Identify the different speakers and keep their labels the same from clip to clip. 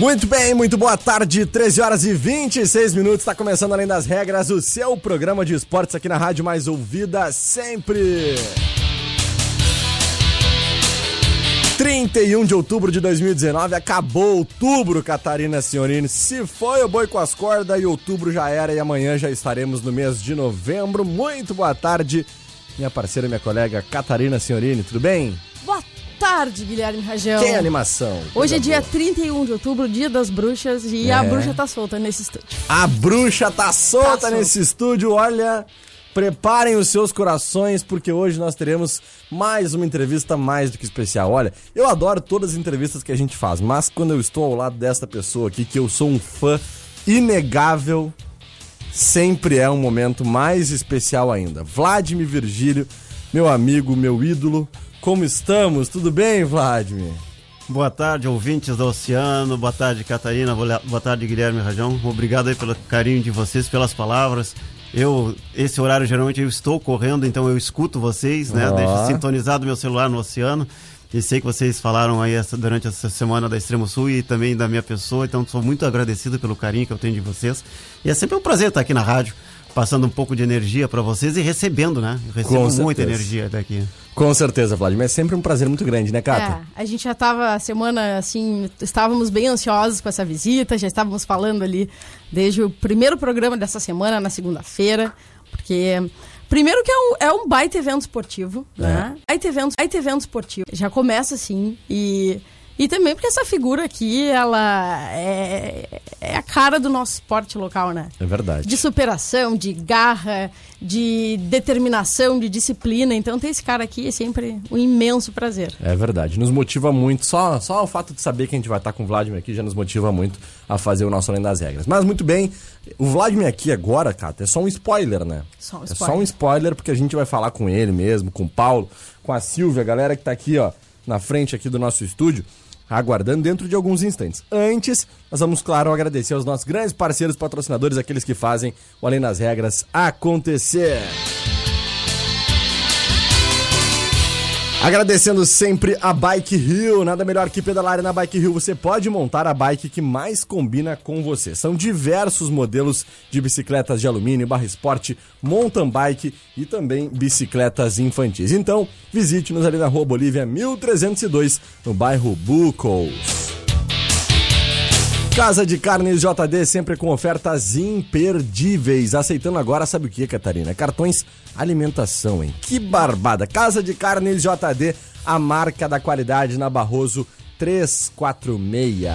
Speaker 1: Muito bem, muito boa tarde, 13 horas e 26 minutos, está começando Além das Regras, o seu programa de esportes aqui na Rádio Mais Ouvida sempre. 31 de outubro de 2019, acabou outubro, Catarina Senhorini. Se foi o boi com as cordas e outubro já era e amanhã já estaremos no mês de novembro. Muito boa tarde, minha parceira, minha colega Catarina Senhorini, tudo bem?
Speaker 2: Boa tarde, Guilherme Rajão.
Speaker 1: Que animação.
Speaker 2: Hoje é dia
Speaker 1: boa.
Speaker 2: 31 de outubro, dia das bruxas, e
Speaker 1: É.
Speaker 2: a bruxa tá solta nesse estúdio.
Speaker 1: A bruxa tá solta
Speaker 2: Tá solta.
Speaker 1: nesse estúdio. Olha, preparem os seus corações, porque hoje nós teremos mais uma entrevista mais do que especial. Olha, eu adoro todas as entrevistas que a gente faz, mas quando eu estou ao lado desta pessoa aqui, que eu sou um fã inegável, sempre é um momento mais especial ainda. Vladimir Virgílio, meu amigo, meu ídolo. Como estamos? Tudo bem, Vladimir?
Speaker 3: Boa tarde, ouvintes do Oceano. Boa tarde, Catarina. Boa tarde, Guilherme Rajão. Obrigado aí pelo carinho de vocês, pelas palavras. Eu, esse horário geralmente eu estou correndo, então eu escuto vocês, né?
Speaker 1: Ó.
Speaker 3: Deixo sintonizado meu celular no Oceano. E sei que vocês falaram aí essa- durante essa semana da Extremo Sul e também da minha pessoa, então sou muito agradecido pelo carinho que eu tenho de vocês. E é sempre um prazer estar aqui na rádio, passando um pouco de energia para vocês e recebendo, né? Eu recebo
Speaker 1: Com
Speaker 3: muita
Speaker 1: certeza.
Speaker 3: energia daqui.
Speaker 1: Com certeza, Vladimir. É sempre um prazer muito grande, né, Cata?
Speaker 2: É, a gente já tava a semana assim, estávamos bem ansiosos com essa visita, já estávamos falando ali desde o primeiro programa dessa semana, na segunda-feira, porque. Primeiro que é um, é um baita evento esportivo, né? Baita evento, baita evento esportivo. Já começa assim, e. E também porque essa figura aqui, ela é, é a cara do nosso esporte local, né?
Speaker 1: É verdade.
Speaker 2: de superação, de garra, de determinação, de disciplina. Então ter esse cara aqui é sempre um imenso prazer.
Speaker 1: É verdade, nos motiva muito. Só, só o fato de saber que a gente vai estar com o Vladimir aqui já nos motiva muito a fazer o nosso Além das Regras. Mas muito bem, o Vladimir aqui agora, Cata, é só um spoiler, né?
Speaker 2: Só um
Speaker 1: É só
Speaker 2: spoiler.
Speaker 1: um spoiler porque a gente vai falar com ele mesmo, com o Paulo, com a Silvia, a galera que tá aqui, ó, na frente aqui do nosso estúdio, aguardando dentro de alguns instantes. Antes, nós vamos, claro, agradecer aos nossos grandes parceiros patrocinadores, aqueles que fazem o Além das Regras acontecer. Agradecendo sempre a Bike Hill, nada melhor que pedalar na Bike Hill. Você pode montar a bike que mais combina com você. São diversos modelos de bicicletas de alumínio, barra esporte, mountain bike e também bicicletas infantis. Então, visite-nos ali na Rua Bolívia 1302, no bairro Bucos. Casa de Carnes JD sempre com ofertas imperdíveis. Aceitando agora, sabe o que, Catarina? Cartões alimentação, hein? Que barbada! Casa de Carnes JD, a marca da qualidade na Barroso 346.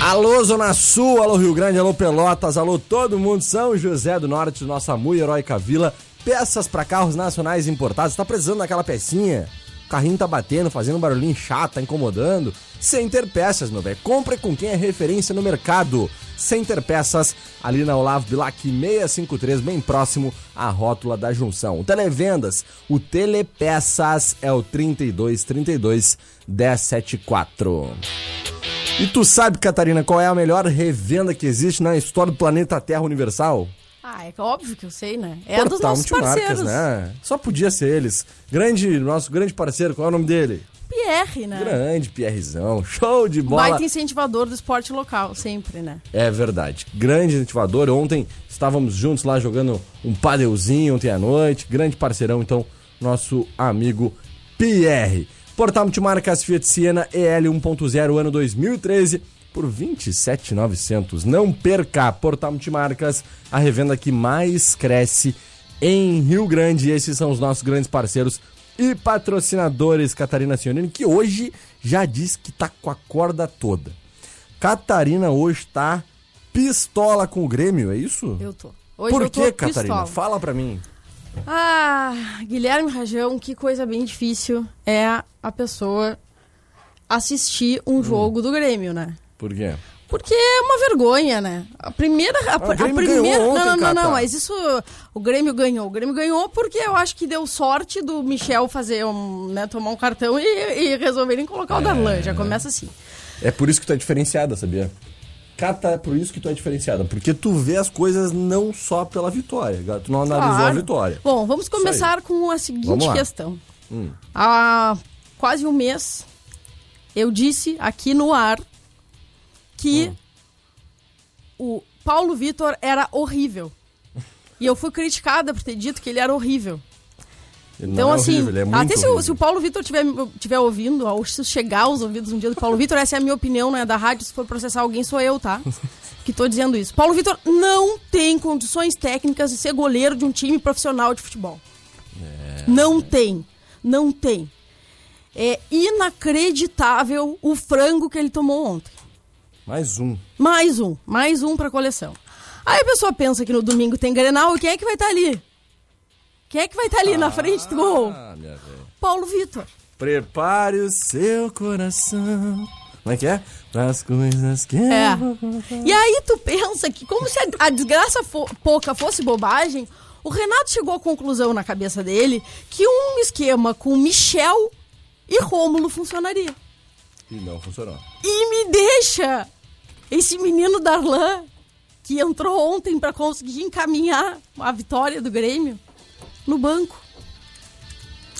Speaker 1: Alô Zona Sul, alô Rio Grande, alô Pelotas, alô todo mundo, São José do Norte, nossa muito heróica vila. Peças para carros nacionais importados, tá precisando daquela pecinha? O carrinho tá batendo, fazendo um barulhinho chato, tá incomodando. Center Peças, meu velho. Compre com quem é referência no mercado. Center Peças, ali na Olavo Bilac 653, bem próximo à rótula da junção. O Televendas, o Telepeças é o 3232 1074. E tu sabe, Catarina, qual é a melhor revenda que existe na história do planeta Terra Universal?
Speaker 2: Ah, é óbvio que eu sei, né? É a dos
Speaker 1: Portal
Speaker 2: nossos parceiros.
Speaker 1: né? Só podia ser eles. Grande, nosso grande parceiro, qual é o nome dele?
Speaker 2: Pierre, né?
Speaker 1: Grande Pierrezão, show de bola.
Speaker 2: Baita incentivador do esporte local, sempre, né?
Speaker 1: É verdade. Grande incentivador. Ontem estávamos juntos lá jogando um padeuzinho ontem à noite. Grande parceirão, então, nosso amigo Pierre. Portal Multimarcas Fiat Siena EL 1.0 ano 2013. Por 27,900. Não perca! Portal Multimarcas, a revenda que mais cresce em Rio Grande. Esses são os nossos grandes parceiros e patrocinadores. Catarina Sionini, que hoje já diz que tá com a corda toda. Catarina hoje tá pistola com o Grêmio, é isso?
Speaker 2: Eu tô. Hoje
Speaker 1: Por
Speaker 2: eu tô
Speaker 1: que, Catarina?
Speaker 2: pistola.
Speaker 1: Fala pra mim.
Speaker 2: Ah, Guilherme Rajão, que coisa bem difícil é a pessoa assistir
Speaker 1: Hum.
Speaker 2: um jogo do Grêmio, né?
Speaker 1: Por quê?
Speaker 2: Porque é uma vergonha, né? A primeira. A,
Speaker 1: Ah,
Speaker 2: a primeira.
Speaker 1: ontem,
Speaker 2: não, não, não, não, mas isso. O Grêmio ganhou. O Grêmio ganhou porque eu acho que deu sorte do Michel fazer um. Né, tomar um cartão e, e resolverem colocar o Darlan. Já começa assim.
Speaker 1: É por isso que tu é diferenciada, sabia? Cata, é por isso que tu é diferenciada. Porque tu vê as coisas não só pela vitória. Tu não analisou a
Speaker 2: Claro.
Speaker 1: vitória.
Speaker 2: Bom, vamos começar com a seguinte questão.
Speaker 1: Hum.
Speaker 2: Há quase um mês, eu disse aqui no ar que
Speaker 1: Hum.
Speaker 2: o Paulo Vitor era horrível. E eu fui criticada por ter dito que ele era horrível.
Speaker 1: Ele
Speaker 2: Então,
Speaker 1: é
Speaker 2: assim,
Speaker 1: horrível, é
Speaker 2: até se o, se o Paulo Vitor estiver tiver ouvindo, ou se chegar aos ouvidos um dia do Paulo Vitor, essa é a minha opinião, não é da rádio. Se for processar alguém, sou eu, tá? que tô dizendo isso. Paulo Vitor não tem condições técnicas de ser goleiro de um time profissional de futebol. Não tem. Não tem. É inacreditável o frango que ele tomou ontem.
Speaker 1: Mais um.
Speaker 2: Mais um, mais um pra coleção. Aí a pessoa pensa que no domingo tem Grenal e quem é que vai estar ali? Quem é que vai estar ali na frente do gol?
Speaker 1: Ah.
Speaker 2: Paulo Vitor.
Speaker 1: Prepare o seu coração. Como é que é? As coisas que.
Speaker 2: É. E aí tu pensa que como se a, a desgraça fo- pouca fosse bobagem, o Renato chegou à conclusão na cabeça dele que um esquema com Michel e Rômulo funcionaria.
Speaker 1: E não funcionou.
Speaker 2: E me deixa esse menino Darlan que entrou ontem pra conseguir encaminhar a vitória do Grêmio no banco.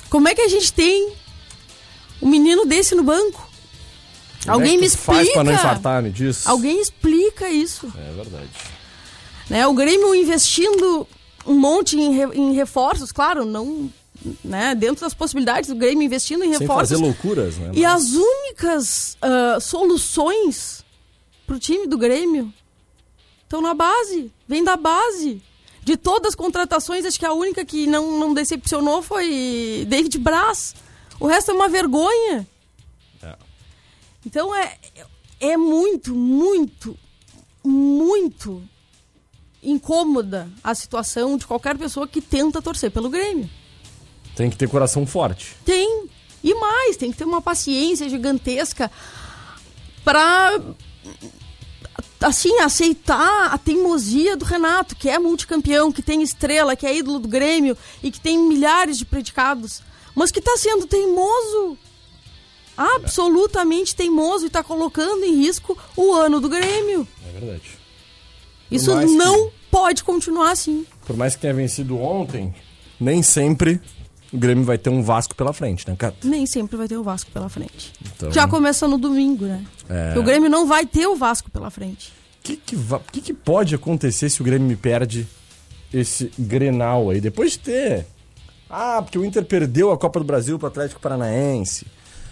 Speaker 2: Como é que a gente tem um menino desse no banco?
Speaker 1: Como
Speaker 2: Alguém
Speaker 1: é
Speaker 2: me
Speaker 1: tu Faz pra não
Speaker 2: explica.
Speaker 1: infartar, me diz.
Speaker 2: Alguém explica isso.
Speaker 1: É verdade.
Speaker 2: né? O Grêmio investindo um monte em, re- em reforços, claro, não, né? Dentro das possibilidades do Grêmio investindo em
Speaker 1: Sem
Speaker 2: reforços.
Speaker 1: fazer loucuras, né?
Speaker 2: E as únicas ah, soluções pro time do Grêmio estão na base, vem da base. De todas as contratações, acho que a única que não, não decepcionou foi David Braz. O resto é uma vergonha.
Speaker 1: É.
Speaker 2: Então é, é muito, muito, muito incômoda a situação de qualquer pessoa que tenta torcer pelo Grêmio.
Speaker 1: Tem que ter coração forte.
Speaker 2: Tem. E mais, tem que ter uma paciência gigantesca pra assim, aceitar a teimosia do Renato, que é multicampeão, que tem estrela, que é ídolo do Grêmio e que tem milhares de predicados, mas que tá sendo teimoso. Absolutamente teimoso e tá colocando em risco o ano do Grêmio.
Speaker 1: É verdade.
Speaker 2: Isso
Speaker 1: mais que-
Speaker 2: não pode continuar assim.
Speaker 1: Por mais que tenha vencido ontem, nem sempre o Grêmio vai ter um Vasco pela frente, né, Cato?
Speaker 2: Nem sempre vai ter o Vasco pela frente.
Speaker 1: Então-
Speaker 2: Já começa no domingo, né?
Speaker 1: É.
Speaker 2: O Grêmio não vai ter o Vasco pela frente.
Speaker 1: O que, que, va- que que pode acontecer se o Grêmio me perde esse Grenal aí? Depois de ter. Ah, porque o Inter perdeu a Copa do Brasil pro Atlético Paranaense.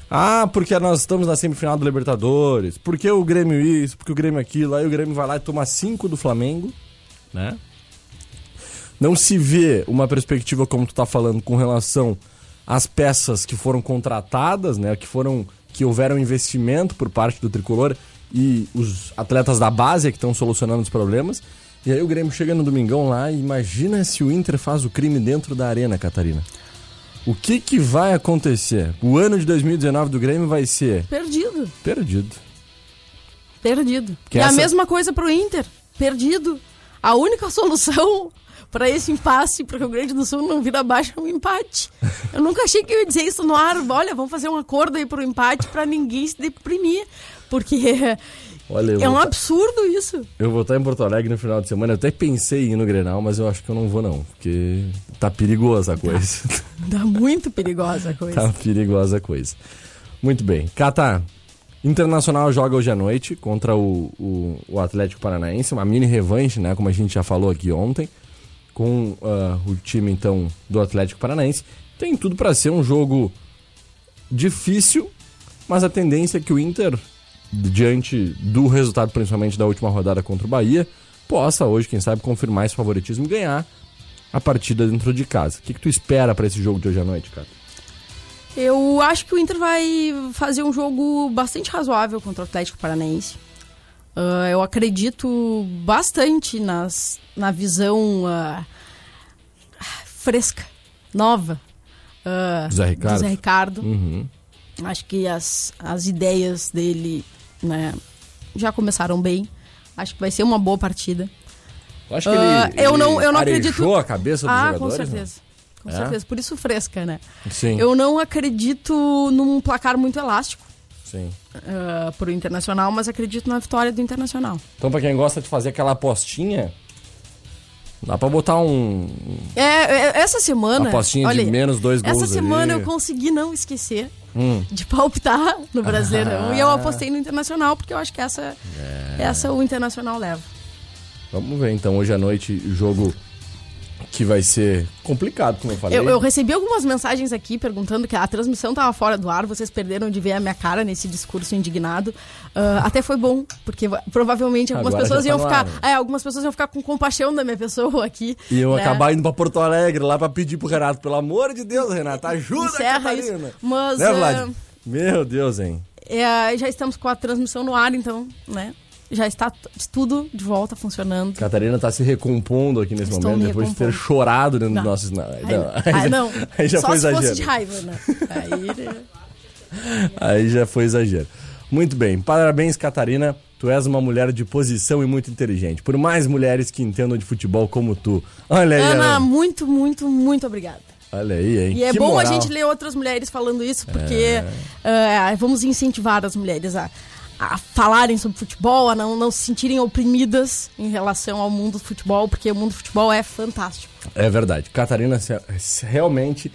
Speaker 1: Ah, porque nós estamos na semifinal do Libertadores. Porque o Grêmio isso, porque o Grêmio aquilo. Aí o Grêmio vai lá e toma cinco do Flamengo, né? Não se vê uma perspectiva, como tu tá falando, com relação às peças que foram contratadas, né? Que foram. que houveram investimento por parte do tricolor e os atletas da base é que estão solucionando os problemas. E aí o Grêmio chega no domingão lá e imagina se o Inter faz o crime dentro da arena, Catarina. O que que vai acontecer? O ano de 2019 do Grêmio vai ser
Speaker 2: Perdido.
Speaker 1: perdido.
Speaker 2: Perdido.
Speaker 1: Que
Speaker 2: e a
Speaker 1: essa-
Speaker 2: mesma coisa pro Inter. Perdido. A única solução para esse impasse, para o Rio Grande do Sul não vir abaixo, é um empate. Eu nunca achei que eu ia dizer isso no ar. Olha, vamos fazer um acordo aí pro empate para ninguém se deprimir. Porque
Speaker 1: Olha,
Speaker 2: é um
Speaker 1: tá-
Speaker 2: absurdo isso.
Speaker 1: Eu vou estar em Porto Alegre no final de semana. Eu até pensei em ir no Grenal, mas eu acho que eu não vou não, porque tá perigosa a coisa.
Speaker 2: Dá muito perigosa a coisa.
Speaker 1: tá perigosa a coisa. Muito bem. Cata, Internacional joga hoje à noite contra o, o, o Atlético Paranaense, uma mini revanche, né, como a gente já falou aqui ontem, com ah, o time então do Atlético Paranaense. Tem tudo para ser um jogo difícil, mas a tendência é que o Inter diante do resultado, principalmente da última rodada contra o Bahia, possa hoje, quem sabe, confirmar esse favoritismo e ganhar a partida dentro de casa. O que, que tu espera para esse jogo de hoje à noite, cara?
Speaker 2: Eu acho que o Inter vai fazer um jogo bastante razoável contra o Atlético Paranaense. Uh, eu acredito bastante nas, na visão uh, fresca, nova uh,
Speaker 1: Zé Ricardo.
Speaker 2: do Zé Ricardo.
Speaker 1: Uhum.
Speaker 2: Acho que as, as ideias dele né, já começaram bem. Acho que vai ser uma boa partida.
Speaker 1: Eu acho que ele,
Speaker 2: Ah, eu
Speaker 1: ele
Speaker 2: não- eu não acredito-
Speaker 1: a cabeça dos
Speaker 2: ah,
Speaker 1: jogadores.
Speaker 2: com
Speaker 1: né?
Speaker 2: certeza. Com
Speaker 1: É?
Speaker 2: certeza. Por isso fresca, né?
Speaker 1: Sim,
Speaker 2: Eu não acredito num placar muito elástico
Speaker 1: sim.
Speaker 2: uh, pro Internacional, mas acredito na vitória do Internacional.
Speaker 1: Então, pra quem gosta de fazer aquela apostinha, dá pra botar um.
Speaker 2: É, é, essa semana.
Speaker 1: Uma apostinha de
Speaker 2: olha,
Speaker 1: menos dois gols
Speaker 2: Essa semana
Speaker 1: ali.
Speaker 2: eu consegui não esquecer
Speaker 1: Hum.
Speaker 2: de palpitar no Brasileirão
Speaker 1: Ah.
Speaker 2: e eu apostei no Internacional, porque eu acho que essa,
Speaker 1: É.
Speaker 2: essa o Internacional leva.
Speaker 1: Vamos ver então, hoje à noite, jogo que vai ser complicado, como eu falei.
Speaker 2: Eu, eu recebi algumas mensagens aqui perguntando que a transmissão tava fora do ar, vocês perderam de ver a minha cara nesse discurso indignado. Ah, até foi bom, porque va- provavelmente algumas
Speaker 1: Agora
Speaker 2: pessoas
Speaker 1: tá
Speaker 2: iam ficar.
Speaker 1: ar?
Speaker 2: É, algumas pessoas iam ficar com compaixão da minha pessoa aqui.
Speaker 1: E eu
Speaker 2: né?
Speaker 1: acabar indo pra Porto Alegre lá pra pedir pro Renato, pelo amor de Deus, Renato, ajuda
Speaker 2: Encerra
Speaker 1: a
Speaker 2: isso.
Speaker 1: Catarina.
Speaker 2: Mas.
Speaker 1: Né,
Speaker 2: ah,
Speaker 1: Vlad? Meu Deus, hein?
Speaker 2: é, já estamos com a transmissão no ar, então, né? Já está tudo de volta funcionando.
Speaker 1: Catarina tá se recompondo aqui nesse
Speaker 2: Estou
Speaker 1: momento,
Speaker 2: me
Speaker 1: depois de ter chorado dentro
Speaker 2: Não.
Speaker 1: dos nossos. Não,
Speaker 2: Aí
Speaker 1: não, aí já-
Speaker 2: não.
Speaker 1: aí já
Speaker 2: Só
Speaker 1: foi
Speaker 2: se
Speaker 1: exagero.
Speaker 2: fosse de raiva, né? Aí.
Speaker 1: Aí já foi exagero. Muito bem, parabéns, Catarina. Tu és uma mulher de posição e muito inteligente. Por mais mulheres que entendam de futebol como tu. Olha aí,
Speaker 2: Ana,
Speaker 1: Ana.
Speaker 2: muito, muito, muito obrigada.
Speaker 1: Olha aí, hein?
Speaker 2: E é
Speaker 1: Que
Speaker 2: bom
Speaker 1: moral.
Speaker 2: a gente ler outras mulheres falando isso, porque eh, vamos incentivar as mulheres a, a falarem sobre futebol, a não, não se sentirem oprimidas em relação ao mundo do futebol, porque o mundo do futebol é fantástico.
Speaker 1: É verdade. Catarina realmente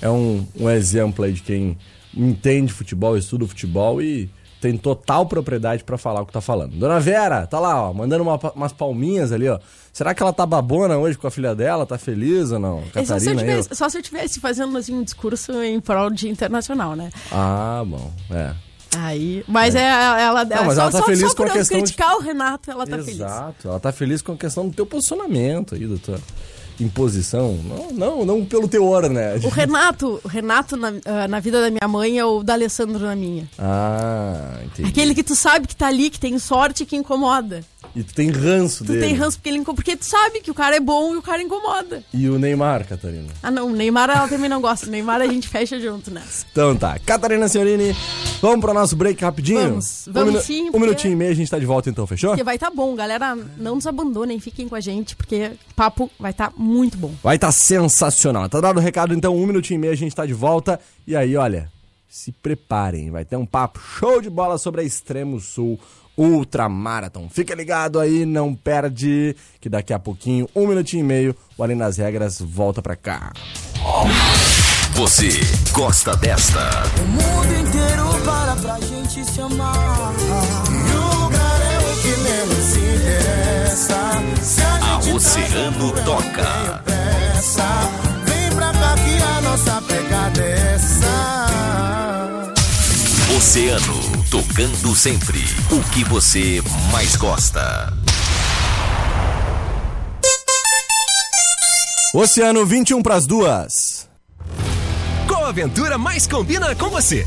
Speaker 1: é um, um exemplo aí de quem entende futebol, estuda futebol e tem total propriedade pra falar o que tá falando. Dona Vera, tá lá, ó, mandando uma umas palminhas ali, ó. Será que ela tá babona hoje com a filha dela? Tá feliz ou não?
Speaker 2: É só, se eu
Speaker 1: Catarina
Speaker 2: só se eu tivesse fazendo assim, um discurso em prol de internacional, né?
Speaker 1: Ah, bom, é.
Speaker 2: Aí, mas é, ela,
Speaker 1: Não, mas
Speaker 2: só,
Speaker 1: ela tá
Speaker 2: só-
Speaker 1: feliz
Speaker 2: só
Speaker 1: com a questão de-
Speaker 2: criticar o Renato, ela tá feliz.
Speaker 1: Exato. Ela tá feliz com a questão do teu posicionamento aí, tua imposição. Não, não, não pelo teor, né?
Speaker 2: O Renato, o Renato na, ah, na vida da minha mãe é o da Alessandro na minha.
Speaker 1: Ah, entendi.
Speaker 2: Aquele que tu sabe que tá ali, que tem sorte e que incomoda.
Speaker 1: E tu tem ranço
Speaker 2: Tu
Speaker 1: dele.
Speaker 2: tem ranço porque ele incomoda. Porque tu sabe que o cara é bom e o cara incomoda.
Speaker 1: E o Neymar, Catarina?
Speaker 2: Ah, não, o Neymar ela também não gosta. O Neymar a gente fecha junto nessa.
Speaker 1: Então tá. Catarina Senhorini, vamos pro nosso break rapidinho?
Speaker 2: Vamos,
Speaker 1: um
Speaker 2: vamos
Speaker 1: minu-
Speaker 2: sim,
Speaker 1: Um
Speaker 2: porque-
Speaker 1: minutinho e meio a gente tá de volta então, fechou?
Speaker 2: Porque vai tá bom, galera. Não nos abandonem, fiquem com a gente, porque o papo vai tá muito bom.
Speaker 1: Vai tá sensacional. Tá dado o recado então, um minutinho e meio a gente tá de volta. E aí, olha, se preparem, vai ter um papo show de bola sobre a Extremo Sul Ultra Marathon. Fica ligado aí, não perde, que daqui a pouquinho, um minutinho e meio, o Além das Regras volta pra cá.
Speaker 4: Você gosta desta?
Speaker 5: O mundo inteiro para pra gente se amar. E o lugar é o que menos se interessa. Se a,
Speaker 4: A
Speaker 5: gente
Speaker 4: Oceano
Speaker 5: tá
Speaker 4: toca.
Speaker 5: pressa, vem pra cá que a nossa pegada é essa.
Speaker 4: Oceano, tocando sempre o que você mais gosta.
Speaker 1: Oceano 21 pras duas.
Speaker 6: Qual aventura mais combina com você?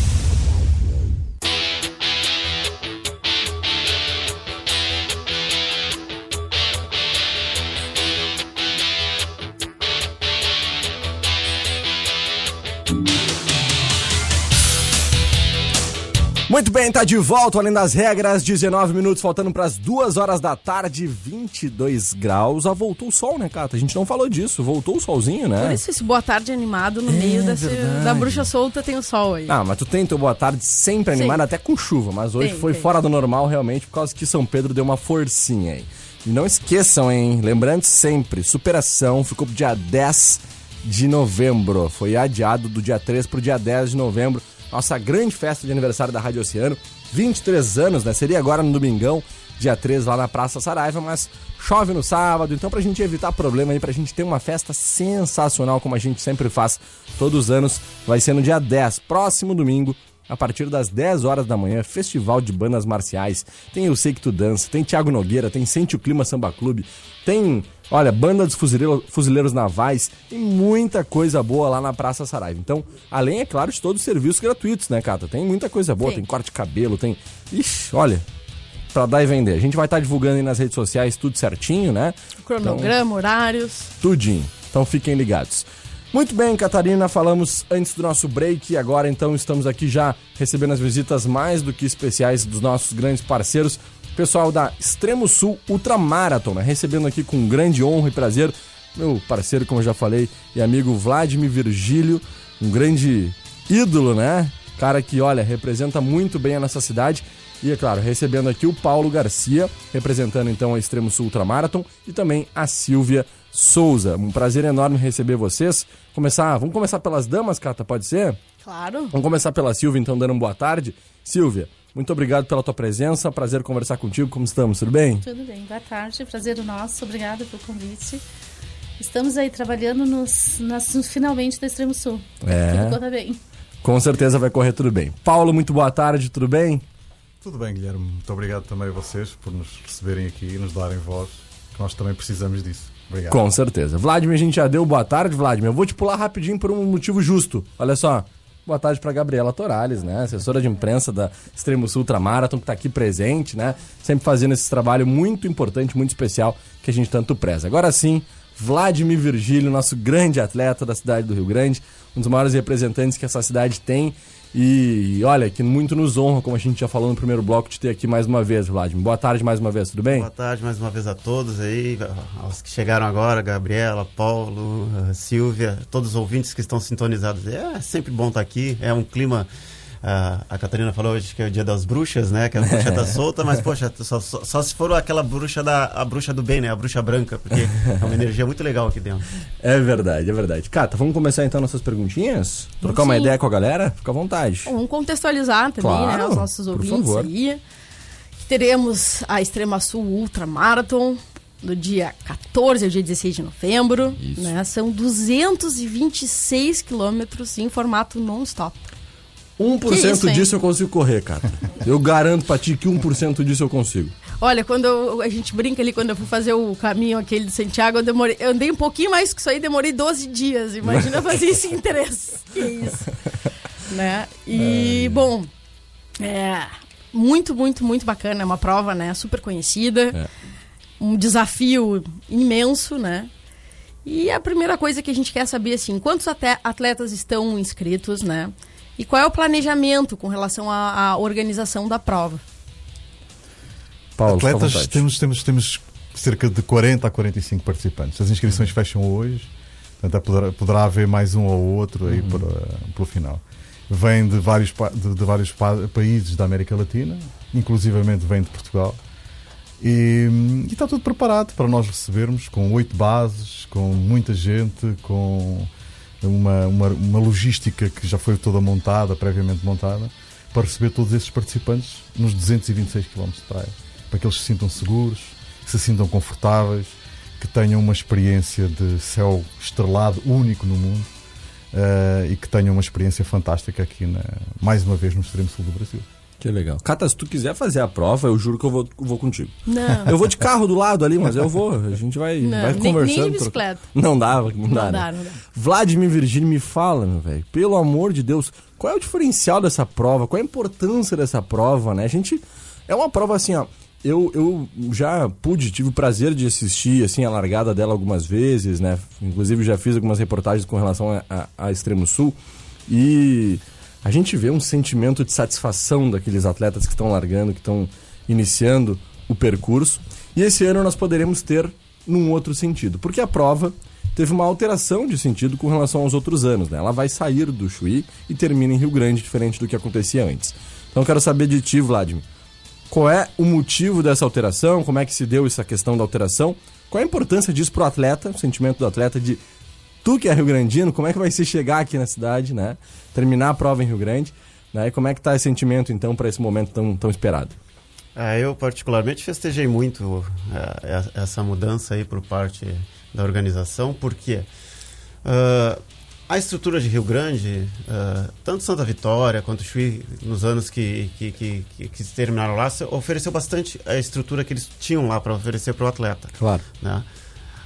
Speaker 1: Muito bem, tá de volta, além das regras, 19 minutos, faltando para as 2 horas da tarde, 22 graus. Ah, voltou o sol, né, Cata? A gente não falou disso, voltou o solzinho, né?
Speaker 2: Por isso esse boa tarde animado no meio desse, da bruxa solta tem o sol aí.
Speaker 1: Ah, mas tu tem teu boa tarde sempre animado,
Speaker 2: Sim.
Speaker 1: até com chuva, mas hoje
Speaker 2: Tem,
Speaker 1: foi
Speaker 2: tem.
Speaker 1: fora do normal realmente, por causa que São Pedro deu uma forcinha aí. E não esqueçam, hein, lembrando sempre, superação ficou pro dia 10 de novembro, foi adiado do dia 3 pro dia 10 de novembro, nossa grande festa de aniversário da Rádio Oceano, 23 anos, né, seria agora no domingão, dia 3 lá na Praça Saraiva, mas chove no sábado, então pra gente evitar problema aí, pra gente ter uma festa sensacional como a gente sempre faz todos os anos, vai ser no dia 10, próximo domingo, a partir das 10 horas da manhã, festival de bandas marciais. Tem Eu Sei Que Tu Dança, tem Thiago Nogueira, tem Sente o Clima Samba Clube, tem, olha, banda dos fuzileiro- fuzileiros navais, tem muita coisa boa lá na Praça Saraiva. Então, além, é claro, de todos os serviços gratuitos, né, Cata? Tem muita coisa boa,
Speaker 2: Sim.
Speaker 1: tem corte de cabelo, tem. Ixi, olha. Pra dar e vender. A gente vai estar divulgando aí nas redes sociais tudo certinho, né?
Speaker 2: Cronograma, horários.
Speaker 1: Tudinho. Então fiquem ligados. Muito bem, Catarina, falamos antes do nosso break e agora então estamos aqui já recebendo as visitas mais do que especiais dos nossos grandes parceiros, pessoal da Extremo Sul Ultramarathon, né? recebendo aqui com grande honra e prazer meu parceiro, como eu já falei, e amigo Vladimir Virgílio, um grande ídolo, né? Cara que, olha, representa muito bem a nossa cidade. E, é claro, recebendo aqui o Paulo Garcia, representando então a Extremo Sul Ultramarathon, e também a Silvia Souza. Um prazer enorme receber vocês. Começar, vamos começar pelas damas, Cata, pode ser?
Speaker 2: Claro.
Speaker 1: Vamos começar pela Silvia, então, dando uma boa tarde. Silvia, muito obrigado pela tua presença, prazer conversar contigo. Como estamos? Tudo bem?
Speaker 7: Tudo bem, boa tarde, prazer nosso, obrigada pelo convite. Estamos aí trabalhando nos, nas, finalmente da Extremo Sul.
Speaker 1: É.
Speaker 7: Tudo conta bem.
Speaker 1: Com certeza vai correr tudo bem. Paulo, muito boa tarde, tudo bem?
Speaker 8: Tudo bem, Guilherme. Muito obrigado também a vocês por nos receberem aqui e nos darem voz, que nós também precisamos disso. Obrigado.
Speaker 1: Com certeza. Vladimir, a gente já deu boa tarde, Vladimir. Eu vou te pular rapidinho por um motivo justo. Olha só. Boa tarde para Gabriela Torales, né? Assessora de imprensa da Extremo Sul Ultramarathon, que está aqui presente, né? Sempre fazendo esse trabalho muito importante, muito especial, que a gente tanto preza. Agora sim, Vladimir Virgílio, nosso grande atleta da cidade do Rio Grande, um dos maiores representantes que essa cidade tem. E olha, que muito nos honra, como a gente já falou no primeiro bloco, de ter aqui mais uma vez, Vladimir. Boa tarde mais uma vez, tudo bem?
Speaker 3: Boa tarde mais uma vez a todos aí, aos que chegaram agora, Gabriela, Paulo, Silvia, todos os ouvintes que estão sintonizados. É sempre bom estar aqui, é um clima. Ah, a Catarina falou hoje que é o dia das bruxas, né? Que a bruxa tá solta, mas poxa, só, só- só se for aquela bruxa da a bruxa do bem, né? A bruxa branca, porque é uma energia muito legal aqui dentro.
Speaker 1: É verdade, é verdade. Cata, vamos começar então nossas perguntinhas? Trocar uma
Speaker 2: Sim.
Speaker 1: ideia com a galera? Fica à vontade.
Speaker 2: Vamos contextualizar também,
Speaker 1: Claro,
Speaker 2: né, os nossos
Speaker 1: por
Speaker 2: ouvintes
Speaker 1: favor.
Speaker 2: aí. Que teremos a Extrema Sul Ultra Marathon do dia 14 ao dia 16 de novembro. Né? São 226 quilômetros em formato non-stop.
Speaker 1: 1%
Speaker 2: Que isso, hein?
Speaker 1: disso eu consigo correr, cara. Eu garanto pra ti que 1% disso eu consigo.
Speaker 2: Olha, quando eu- a gente brinca ali, quando eu fui fazer o caminho aquele de Santiago, eu, demorei, eu andei um pouquinho mais que isso aí, demorei 12 dias. Imagina fazer isso em três. Que isso. né? E, bom, é muito, muito, muito bacana. É uma prova, né? Super conhecida. Um desafio imenso, né? E a primeira coisa que a gente quer saber, assim, quantos atletas estão inscritos, né? E qual é o planejamento com relação à, à organização da prova?
Speaker 1: Paulo,
Speaker 8: Atletas, temos, temos, temos cerca de 40 a 45 participantes. As inscrições fecham hoje, portanto poderá, poderá haver mais um ou outro aí para, pelo final. Vêm de vários, de, de vários pa- países da América Latina, inclusivamente vem de Portugal. E, e está tudo preparado para nós recebermos com oito bases, com muita gente, com uma, uma, uma logística que já foi toda montada, previamente montada, para receber todos esses participantes nos 226 km de praia. Para que eles se sintam seguros, que se sintam confortáveis, que tenham uma experiência de céu estrelado único no mundo eh, e que tenham uma experiência fantástica aqui, na, mais uma vez, no extremo sul do Brasil.
Speaker 1: Que legal. Cata, se tu quiser fazer a prova, eu juro que eu vou, vou contigo.
Speaker 2: Não.
Speaker 1: Eu vou de carro do lado ali, mas eu vou. A gente vai,
Speaker 2: Não,
Speaker 1: vai
Speaker 2: nem-
Speaker 1: conversando.
Speaker 2: nem de
Speaker 1: troca-
Speaker 2: bicicleta.
Speaker 1: Não dá, não, dá,
Speaker 2: Não
Speaker 1: né?
Speaker 2: dá, não dá.
Speaker 1: Vladimir Virgínia, me fala, meu velho. Pelo amor de Deus, qual é o diferencial dessa prova? Qual é a importância dessa prova, né? A gente. É uma prova assim, ó. Eu, eu já pude, tive o prazer de assistir assim, a largada dela algumas vezes, né? Inclusive já fiz algumas reportagens com relação a, a, a Extremo Sul. E a gente vê um sentimento de satisfação daqueles atletas que estão largando, que estão iniciando o percurso. E esse ano nós poderemos ter num outro sentido, porque a prova teve uma alteração de sentido com relação aos outros anos. Né? Ela vai sair do Chuí e termina em Rio Grande, diferente do que acontecia antes. Então eu quero saber de ti, Vladimir. Qual é o motivo dessa alteração? Como é que se deu essa questão da alteração? Qual a importância disso pro atleta, o sentimento do atleta de tu que é Rio Grandino, como é que vai se chegar aqui na cidade, né? Terminar a prova em Rio Grande, né? E como é que tá esse sentimento então para esse momento tão, tão esperado?
Speaker 3: Ah, eu particularmente festejei muito e- essa mudança aí por parte da organização, porque ah, a estrutura de Rio Grande, ah, tanto Santa Vitória quanto Chuí, nos anos que, que, que, que- que se terminaram lá, ofereceu bastante a estrutura que eles tinham lá para oferecer para o atleta.
Speaker 1: Claro.
Speaker 3: né?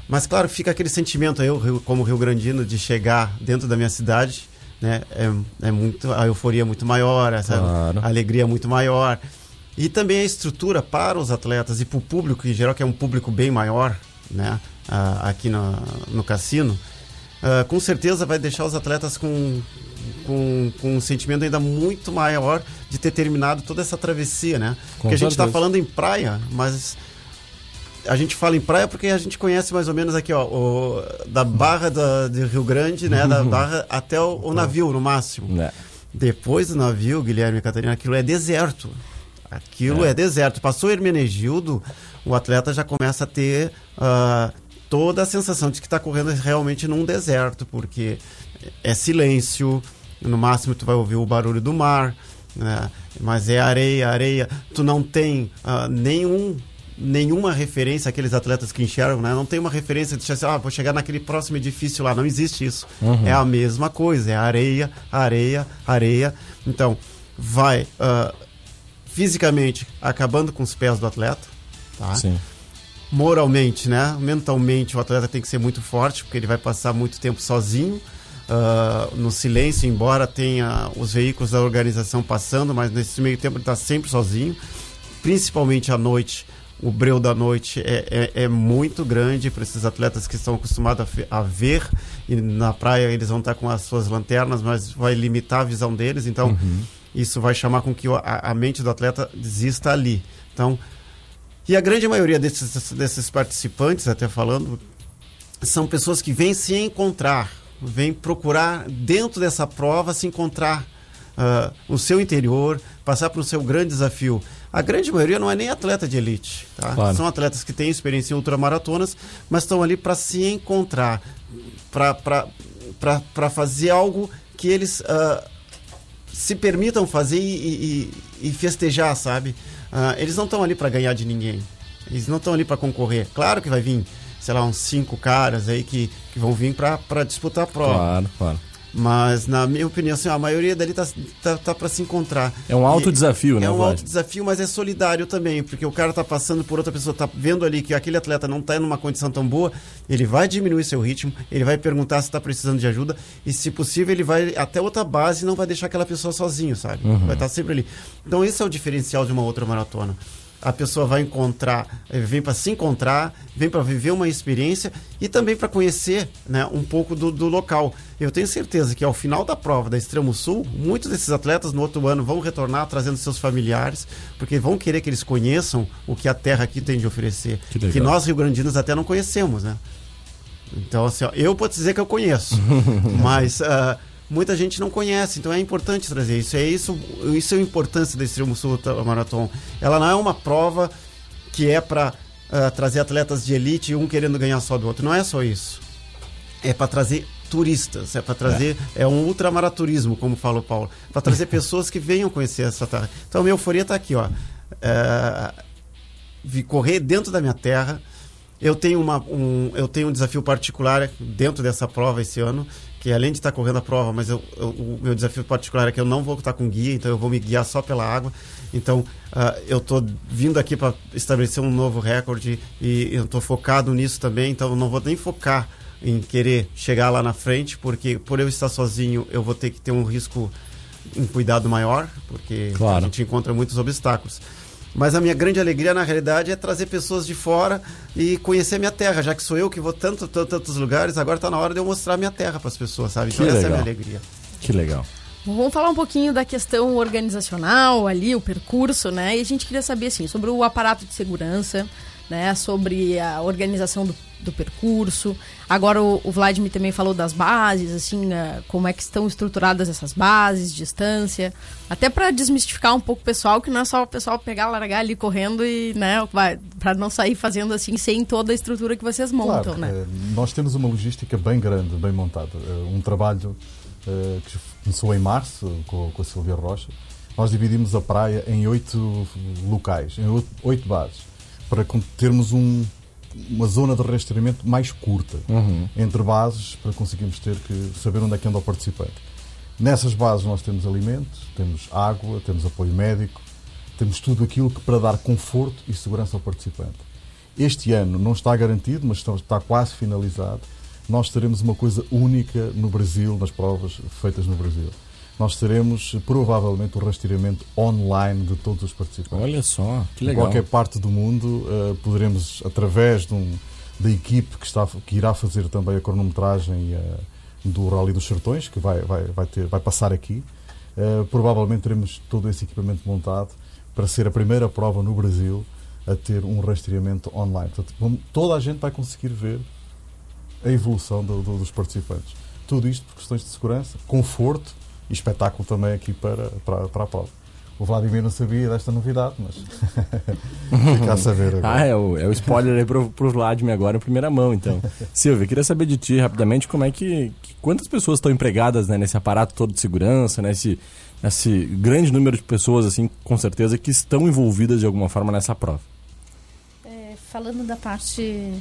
Speaker 3: Mas claro, fica aquele sentimento eu, como Rio Grandino, de chegar dentro da minha cidade, né? É, é muito a euforia é muito maior, essa
Speaker 1: Claro.
Speaker 3: a alegria é muito maior. E também a estrutura para os atletas e para o público em geral, que é um público bem maior, né? Ah, aqui no, no cassino, ah, com certeza vai deixar os atletas com, com, com um sentimento ainda muito maior de ter terminado toda essa travessia, né? Porque a gente está
Speaker 1: certeza.
Speaker 3: falando em praia, mas a gente fala em praia porque a gente conhece mais ou menos aqui, ó, o- da barra da, de Rio Grande, né? Da barra até o, o navio, no máximo.
Speaker 1: Né?
Speaker 3: Depois do navio, Guilherme e Catarina, aquilo é deserto. Aquilo é, deserto. Passou Hermenegildo, o atleta já começa a ter ah, toda a sensação de que está correndo realmente num deserto, porque é silêncio, no máximo tu vai ouvir o barulho do mar, né? mas é areia, areia. Tu não tem ah, nenhum nenhuma referência àqueles atletas que enxergam, né? Não tem uma referência de assim, ah, vou chegar naquele próximo edifício lá. Não existe isso.
Speaker 1: Uhum.
Speaker 3: É a mesma coisa, é areia, areia, areia. Então, vai ah, fisicamente acabando com os pés do atleta, tá?
Speaker 1: Sim.
Speaker 3: moralmente, né? Mentalmente, o atleta tem que ser muito forte, porque ele vai passar muito tempo sozinho, ah, no silêncio, embora tenha os veículos da organização passando, mas nesse meio tempo ele está sempre sozinho, principalmente à noite. O breu da noite é, é, é muito grande para esses atletas que estão acostumados a, a ver, e na praia eles vão estar com as suas lanternas, mas vai limitar a visão deles, então isso vai chamar com que a, a mente do atleta desista ali. Então, e a grande maioria desses, desses participantes, até falando, são pessoas que vêm se encontrar, vêm procurar dentro dessa prova se encontrar ah, o seu interior, passar para o seu grande desafio. A grande maioria não é nem atleta de elite, tá?
Speaker 1: Claro.
Speaker 3: são atletas que têm experiência em ultramaratonas, mas estão ali para se encontrar, para fazer algo que eles ah, se permitam fazer e, e- e festejar, sabe? Ah, eles não estão ali para ganhar de ninguém. Eles não estão ali para concorrer. Claro que vai vir, sei lá, uns cinco caras aí que, que vão vir para disputar a prova.
Speaker 1: Claro, claro.
Speaker 3: Mas, na minha opinião, assim, a maioria dali tá, tá, tá para se encontrar.
Speaker 1: É um alto
Speaker 3: E-
Speaker 1: desafio, né,
Speaker 3: É um
Speaker 1: Vlad?
Speaker 3: alto desafio, mas é solidário também, porque o cara tá passando por outra pessoa, tá vendo ali que aquele atleta não tá numa condição tão boa, ele vai diminuir seu ritmo, ele vai perguntar se tá precisando de ajuda, e se possível, ele vai até outra base e não vai deixar aquela pessoa sozinho, sabe?
Speaker 1: Uhum.
Speaker 3: Vai estar sempre ali. Então, esse é o diferencial de uma outra maratona. A pessoa vai encontrar, eh, vem para se encontrar, vem para viver uma experiência e também para conhecer né, um pouco do, do local. Eu tenho certeza que ao final da prova da Extremo Sul, muitos desses atletas no outro ano vão retornar trazendo seus familiares, porque vão querer que eles conheçam o que a terra aqui tem de oferecer.
Speaker 1: Que
Speaker 3: Que, nós, rio-grandinos, até não conhecemos, né? Então, assim, ó, eu posso dizer que eu conheço, mas ah, muita gente não conhece, então é importante trazer isso. É isso, isso é a importância Extremo Sul Marathon. Ela não é uma prova que é para trazer atletas de elite, um querendo ganhar só do outro. Não é só isso. É para trazer turistas, é para trazer é. um ultramaraturismo, como fala o Paulo, para trazer pessoas que venham conhecer essa terra. Então, a minha euforia está aqui, ó. É, vi correr dentro da minha terra. Eu tenho, uma, um, eu tenho um desafio particular dentro dessa prova esse ano, que além de estar correndo a prova, mas eu, eu, o meu desafio particular é que eu não vou estar com guia, então eu vou me guiar só pela água. Então uh, eu estou vindo aqui para estabelecer um novo recorde e eu estou focado nisso também, então eu não vou nem focar em querer chegar lá na frente, porque por eu estar sozinho eu vou ter que ter um risco, um cuidado maior, porque
Speaker 1: Claro.
Speaker 3: a gente encontra muitos obstáculos. Mas a minha grande alegria, na realidade, é trazer pessoas de fora e conhecer minha terra, já que sou eu que vou tanto, tanto tantos lugares, agora está na hora de eu mostrar minha terra para as pessoas, sabe? Então
Speaker 1: Que
Speaker 3: essa é a minha alegria.
Speaker 1: Que legal.
Speaker 2: Vamos falar um pouquinho da questão organizacional ali, o percurso, né? E a gente queria saber, assim, sobre o aparato de segurança, né? Sobre a organização do, do percurso. Agora o, o Vladimir também falou das bases, assim, eh, como é que estão estruturadas essas bases, distância. Até para desmistificar um pouco o pessoal, que não é só o pessoal pegar, largar ali correndo e, né? Para não sair fazendo assim, sem toda a estrutura que vocês montam,
Speaker 8: Claro,
Speaker 2: né?
Speaker 8: eh, nós temos uma logística bem grande, bem montada. Eh, Um trabalho eh, que começou em março com, com a Silvia Rocha. Nós dividimos a praia em oito locais, em oito bases, para termos um- uma zona de rastreamento mais curta entre bases, para conseguirmos ter que saber onde é que anda o participante. Nessas bases nós temos alimentos, temos água, temos apoio médico, temos tudo aquilo que para dar conforto e segurança ao participante. Este ano não está garantido, mas está quase finalizado. Nós teremos uma coisa única no Brasil, nas provas feitas no Brasil. Nós teremos provavelmente o rastreamento online de todos os participantes.
Speaker 1: Olha só, que
Speaker 8: Em
Speaker 1: legal.
Speaker 8: qualquer parte do mundo eh, poderemos, através de um- da equipe que, está, que irá fazer também a cronometragem eh, do Rally dos Sertões, que vai, vai, vai, ter, vai passar aqui, eh, provavelmente teremos todo esse equipamento montado para ser a primeira prova no Brasil a ter um rastreamento online. Portanto, toda a gente vai conseguir ver a evolução do- do- dos participantes. Tudo isto por questões de segurança, conforto e espetáculo também aqui para, para, para a prova. O Vladimir não sabia desta novidade, mas fica a saber agora.
Speaker 1: Ah, é o, é o spoiler aí pro, pro Vladimir agora em primeira mão, então. Silvia, queria saber de ti rapidamente como é que. que- quantas pessoas estão empregadas né, nesse aparato todo de segurança, nesse, nesse grande número de pessoas, assim, com certeza, que estão envolvidas de alguma forma nessa prova.
Speaker 7: É, falando da parte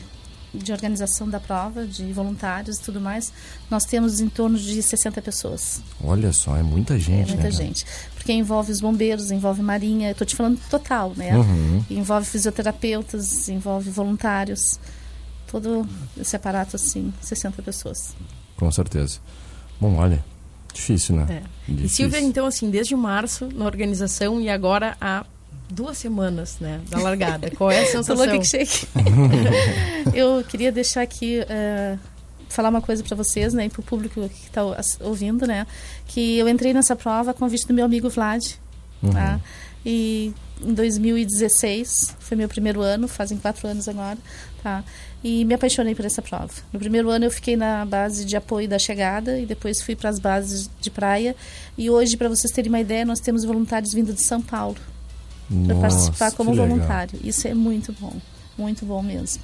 Speaker 7: de organização da prova, de voluntários e tudo mais, nós temos em torno de 60 pessoas.
Speaker 1: Olha só, é muita gente,
Speaker 7: é muita
Speaker 1: né? cara?
Speaker 7: gente. Porque envolve os bombeiros, envolve marinha, eu tô te falando total, né?
Speaker 1: Uhum.
Speaker 7: Envolve fisioterapeutas, envolve voluntários. Todo esse aparato assim, 60 pessoas.
Speaker 1: Com certeza. Bom, olha, difícil, né?
Speaker 2: É. E
Speaker 1: Difícil.
Speaker 2: Silvia, então, assim, desde março na organização e agora há duas semanas, né, da largada. Qual é a sensação?
Speaker 7: Falou que shake. eu queria deixar aqui eh, falar uma coisa para vocês, né, e para o público que está ouvindo, né, que eu entrei nessa prova a convite do meu amigo Vlad, tá? E em 2016 foi meu primeiro ano, fazem quatro anos agora, tá? E me apaixonei por essa prova. No primeiro ano eu fiquei na base de apoio da chegada e depois fui para as bases de praia. E hoje, para vocês terem uma ideia, nós temos voluntários vindo de São Paulo para participar como
Speaker 1: que legal.
Speaker 7: voluntário. Isso é muito bom, muito bom mesmo.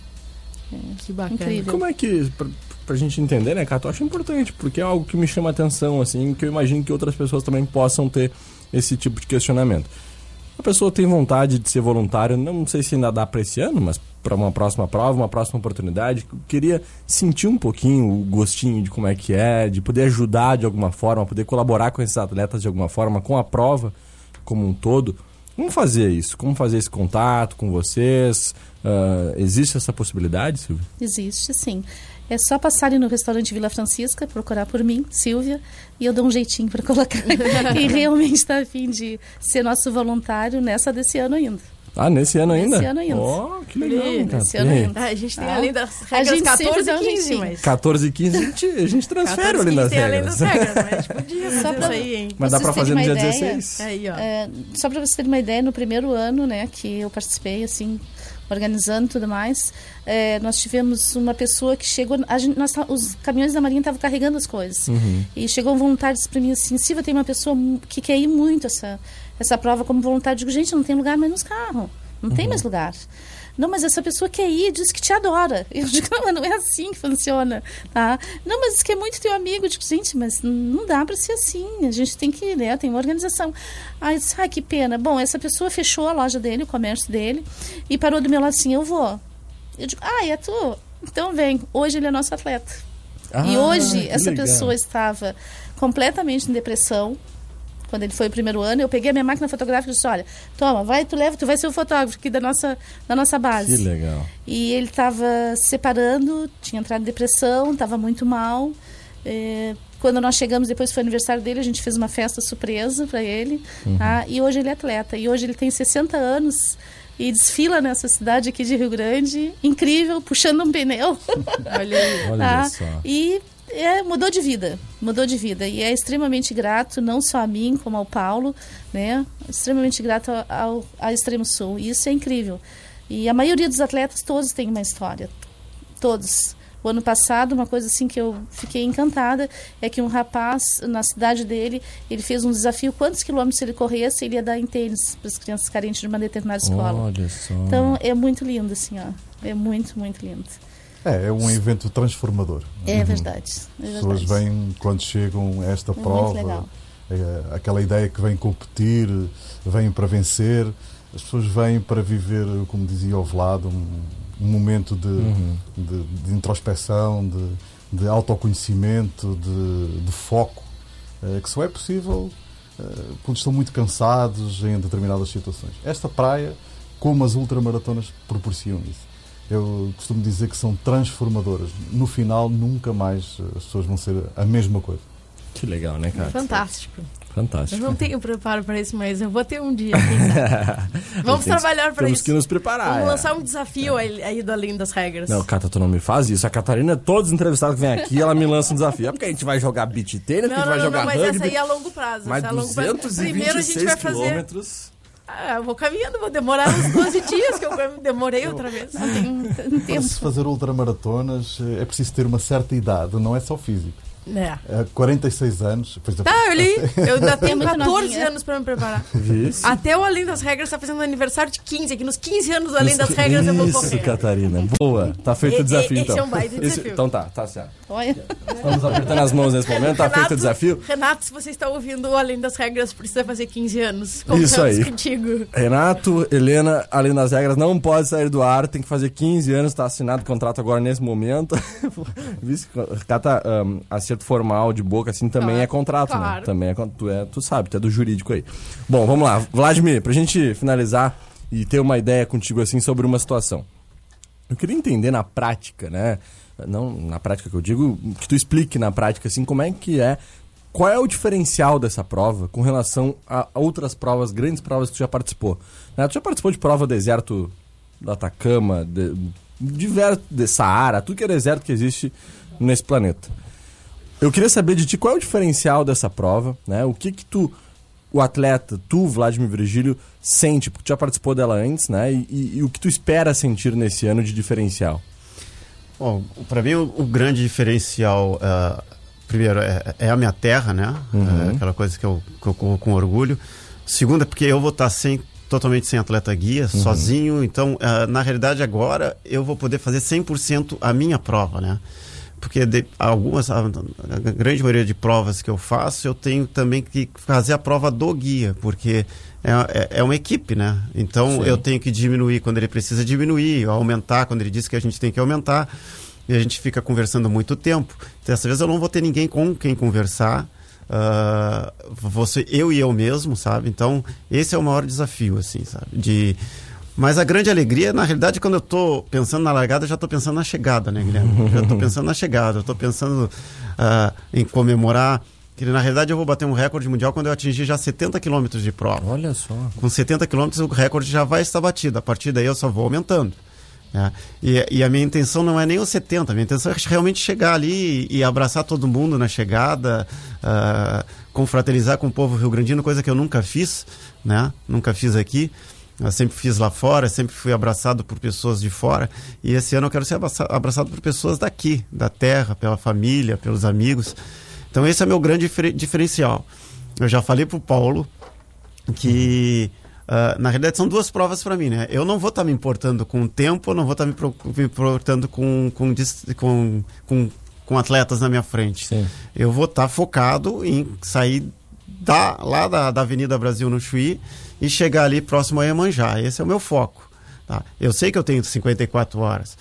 Speaker 7: É,
Speaker 2: Que bacana.
Speaker 7: Incrível.
Speaker 1: Como é que, pra, pra gente entender, né, Cato, eu acho importante, porque é algo que me chama a atenção, assim, que eu imagino que outras pessoas também possam ter esse tipo de questionamento. A pessoa tem vontade de ser voluntário, não sei se ainda dá para esse ano, mas para uma próxima prova, uma próxima oportunidade, eu queria sentir um pouquinho o gostinho de como é que é, de poder ajudar de alguma forma, poder colaborar com esses atletas de alguma forma, com a prova como um todo. Como fazer isso? Como fazer esse contato com vocês? Ah, existe essa possibilidade, Silvia?
Speaker 7: Existe, sim. É só passarem no restaurante Vila Francisca, procurar por mim, Silvia, e eu dou um jeitinho para colocar. e realmente está a fim de ser nosso voluntário nessa desse ano ainda.
Speaker 1: Ah, nesse ano ainda?
Speaker 7: Nesse ano ainda.
Speaker 1: Oh, que legal, cara.
Speaker 7: nesse ano ainda.
Speaker 2: A gente tem
Speaker 7: Ah.
Speaker 2: além das
Speaker 7: A
Speaker 2: regras
Speaker 7: gente sempre
Speaker 2: 14
Speaker 7: dá
Speaker 2: e
Speaker 7: um
Speaker 2: 15,
Speaker 7: jeitinho.
Speaker 2: mas...
Speaker 1: 14 e 15 a gente, a gente transfere
Speaker 2: 14
Speaker 1: ali
Speaker 2: e 15
Speaker 1: nas
Speaker 2: tem além
Speaker 1: regras.
Speaker 2: das regras, mas a gente podia
Speaker 7: Só
Speaker 2: fazer
Speaker 7: pra-
Speaker 2: isso aí, hein?
Speaker 1: Mas dá pra fazer no dia
Speaker 7: uma ideia,
Speaker 1: 16?
Speaker 2: Aí, ó.
Speaker 7: É, só para você ter uma ideia, no primeiro ano, né, que eu participei, assim, organizando e tudo mais, é, nós tivemos uma pessoa que chegou, a gente, nós, tá- os caminhões da Marinha estavam carregando as coisas, e chegou um voluntário e disse para mim assim, Silvia, tem uma pessoa que quer ir muito essa, essa prova como voluntário. Eu digo, gente, não tem lugar mais nos carros, não tem mais lugar. Não, mas essa pessoa quer ir, diz que te adora. Eu digo, não, mas não é assim que funciona, tá? Não, mas diz que é muito teu amigo. Eu digo, gente, mas não dá para ser assim. A gente tem que, né, tem uma organização. Aí eu disse, ah, que pena. Bom, essa pessoa fechou a loja dele, o comércio dele, e parou do meu lado assim, eu vou. Eu digo, ah, é tu? Então vem. Hoje ele é nosso atleta. e
Speaker 1: Ah,
Speaker 7: hoje
Speaker 1: que
Speaker 7: essa
Speaker 1: legal.
Speaker 7: pessoa estava completamente em depressão, quando ele foi o primeiro ano, eu peguei a minha máquina fotográfica e disse, olha, toma, vai, tu leva, tu vai ser o fotógrafo aqui da nossa, da nossa base.
Speaker 1: Que legal.
Speaker 7: E ele estava se separando, tinha entrado em depressão, estava muito mal. É, quando nós chegamos, depois foi aniversário dele, a gente fez uma festa surpresa para ele. tá? E hoje ele é atleta. E hoje ele tem 60 anos e desfila nessa cidade aqui de Rio Grande, incrível, puxando um pneu.
Speaker 2: Olha aí.
Speaker 1: Olha
Speaker 7: tá?
Speaker 1: só.
Speaker 7: E é, mudou de vida, mudou de vida. E é extremamente grato, não só a mim, como ao Paulo, né? Extremamente grato ao, ao, Extremo Sul. E isso é incrível. E a maioria dos atletas, todos têm uma história. Todos. O ano passado, uma coisa assim que eu fiquei encantada é que um rapaz, na cidade dele, ele fez um desafio, quantos quilômetros ele corresse, ele ia dar em tênis para as crianças carentes de uma determinada escola.
Speaker 1: Olha só.
Speaker 7: Então, é muito lindo, assim, ó. É muito, muito lindo.
Speaker 8: É, é um evento transformador.
Speaker 7: É verdade. É
Speaker 8: As pessoas
Speaker 7: verdade.
Speaker 8: vêm, quando chegam a esta prova, é, aquela ideia que vêm competir, vêm para vencer, as pessoas vêm para viver, como dizia o Vlado, um, um momento de,
Speaker 1: Uhum.
Speaker 8: de, de introspeção, de, de autoconhecimento, de, de foco, eh, que só é possível eh, quando estão muito cansados em determinadas situações. Esta praia, como as ultramaratonas, proporcionam isso. Eu costumo dizer que são transformadoras. No final, nunca mais eh, as pessoas vão ser a mesma coisa.
Speaker 1: Que legal, né, cara?
Speaker 2: Fantástico. Eu
Speaker 1: Fantástico.
Speaker 2: não tenho preparo para isso, mas eu vou ter um dia. sabe. Vamos
Speaker 1: Temos-
Speaker 2: trabalhar para
Speaker 1: Temos
Speaker 2: isso.
Speaker 1: que nos preparar.
Speaker 2: Vamos
Speaker 1: é.
Speaker 2: lançar um desafio aí, aí do Além das Regras.
Speaker 1: Não, Cata, tu não me faz isso. A Catarina, todos os entrevistados que vêm aqui, ela me lança um desafio. É porque a gente vai jogar beat tênis, a gente
Speaker 2: não,
Speaker 1: vai
Speaker 2: não,
Speaker 1: jogar
Speaker 2: não, mas
Speaker 1: rugby.
Speaker 2: essa aí é a longo prazo.
Speaker 1: mais
Speaker 2: essa é a longo prazo.
Speaker 1: 226
Speaker 2: Primeiro a gente vai fazer.
Speaker 1: quilômetros.
Speaker 2: Ah, eu vou caminhando, vou demorar uns 12 dias, que eu demorei outra vez.
Speaker 7: Não tem um
Speaker 8: Para
Speaker 7: tempo.
Speaker 8: se fazer ultramaratonas é preciso ter uma certa idade, não é só físico.
Speaker 2: É.
Speaker 8: Eh, 46 anos, exemplo,
Speaker 2: Tá, eu li. Eu ainda tenho
Speaker 7: muito
Speaker 2: 14
Speaker 7: novinha.
Speaker 2: anos pra me preparar.
Speaker 1: Isso.
Speaker 2: Até o Além das Regras tá fazendo aniversário de 15. Aqui nos 15 anos do Além das Regras eu vou
Speaker 1: Isso,
Speaker 2: correr.
Speaker 1: Catarina. Boa. Tá feito
Speaker 2: E-
Speaker 1: o desafio,
Speaker 2: e-
Speaker 1: então.
Speaker 2: esse é um baita
Speaker 1: Esse-
Speaker 2: desafio.
Speaker 1: Então tá, tá certo.
Speaker 7: Olha,
Speaker 1: Estamos apertando as mãos nesse momento, tá feito o desafio.
Speaker 2: Renato, se você está ouvindo o Além das Regras, precisa fazer 15 anos.
Speaker 1: Isso aí.
Speaker 2: contigo.
Speaker 1: Renato, Helena, além das regras, não pode sair do ar, tem que fazer 15 anos, tá assinado o contrato agora nesse momento. Vice, Cata, um, acerto formal de boca, assim, também
Speaker 2: Claro,
Speaker 1: é contrato, né?
Speaker 2: claro.
Speaker 1: Também é, tu, é, tu sabe, tu é do jurídico aí. Bom, vamos lá. Vladimir, pra gente finalizar e ter uma ideia contigo, assim, sobre uma situação. Eu queria entender na prática, né? Não na prática que eu digo, que tu explique na prática, assim, como é que é. Qual é o diferencial dessa prova com relação a outras provas, grandes provas que tu já participou? Né? Tu já participou de prova deserto do Atacama, de, diverso, de Saara, tudo que é deserto que existe nesse planeta. Eu queria saber de ti qual é o diferencial dessa prova, né? O que que tu, o atleta, tu, Vladimir Virgílio, sente, porque tu já participou dela antes, né? E, e- e o que tu espera sentir nesse ano de diferencial?
Speaker 3: Bom, para mim o, o grande diferencial, ah, primeiro, é, é a minha terra, né?
Speaker 1: Uhum.
Speaker 3: É aquela coisa que eu, que eu corro com orgulho. Segundo é porque eu vou estar sem, totalmente sem atleta guia,
Speaker 1: Uhum.
Speaker 3: sozinho. Então, ah, na realidade, agora eu vou poder fazer 100% a minha prova, né? Porque de, algumas, a, a grande maioria de provas que eu faço, eu tenho também que fazer a prova do guia, porque é, é, é uma equipe, né? Então
Speaker 1: Sim.
Speaker 3: eu tenho que diminuir quando ele precisa diminuir, aumentar quando ele diz que a gente tem que aumentar. E a gente fica conversando muito tempo. Dessa vez eu não vou ter ninguém com quem conversar. ah, você, eu e eu mesmo, sabe? Então esse é o maior desafio, assim, sabe? De mas a grande alegria, na realidade, quando eu estou pensando na largada, eu já estou pensando na chegada, né, Guilherme? já estou pensando na chegada, eu estou pensando ah, em comemorar que na realidade eu vou bater um recorde mundial quando eu atingir já 70 quilômetros de prova.
Speaker 1: Olha só.
Speaker 3: Com 70 quilômetros o recorde já vai estar batido. A partir daí eu só vou aumentando. né? E, e a minha intenção não é nem os 70, a minha intenção é realmente chegar ali e, e abraçar todo mundo na chegada, ah, confraternizar com o povo rio-grandino, coisa que eu nunca fiz, né? Nunca fiz aqui. Eu sempre fiz lá fora, sempre fui abraçado por pessoas de fora. E esse ano eu quero ser abraça- abraçado por pessoas daqui, da terra, pela família, pelos amigos. Então esse é meu grande difere- diferencial. Eu já falei pro Paulo que ah, na realidade são duas provas para mim, né? Eu não vou estar me importando com o tempo, não vou estar me, pro- me importando com com, com, com com atletas na minha frente.
Speaker 1: Sim.
Speaker 3: Eu vou estar focado em sair da, lá da, da Avenida Brasil no Chuí e chegar ali próximo a Iemanjá. Esse é o meu foco. Tá? Eu sei que eu tenho 54 horas,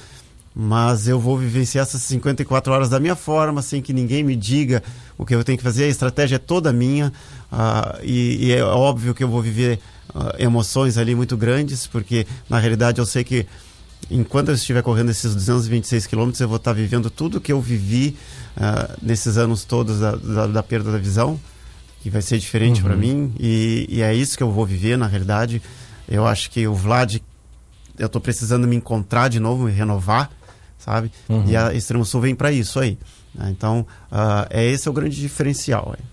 Speaker 3: mas eu vou vivenciar essas 54 horas da minha forma, sem que ninguém me diga o que eu tenho que fazer. A estratégia é toda minha ah, e, e é óbvio que eu vou viver ah, emoções ali muito grandes, porque na realidade eu sei que enquanto eu estiver correndo esses 226 quilômetros, eu vou estar vivendo tudo que eu vivi ah, nesses anos todos da, da, da perda da visão, que vai ser diferente para mim, e, e é isso que eu vou viver, na realidade. Eu acho que o Vlad, eu estou precisando me encontrar de novo, me renovar, sabe? E a Extremo Sul vem para isso aí. né? Então, ah, é esse é o grande diferencial. aí.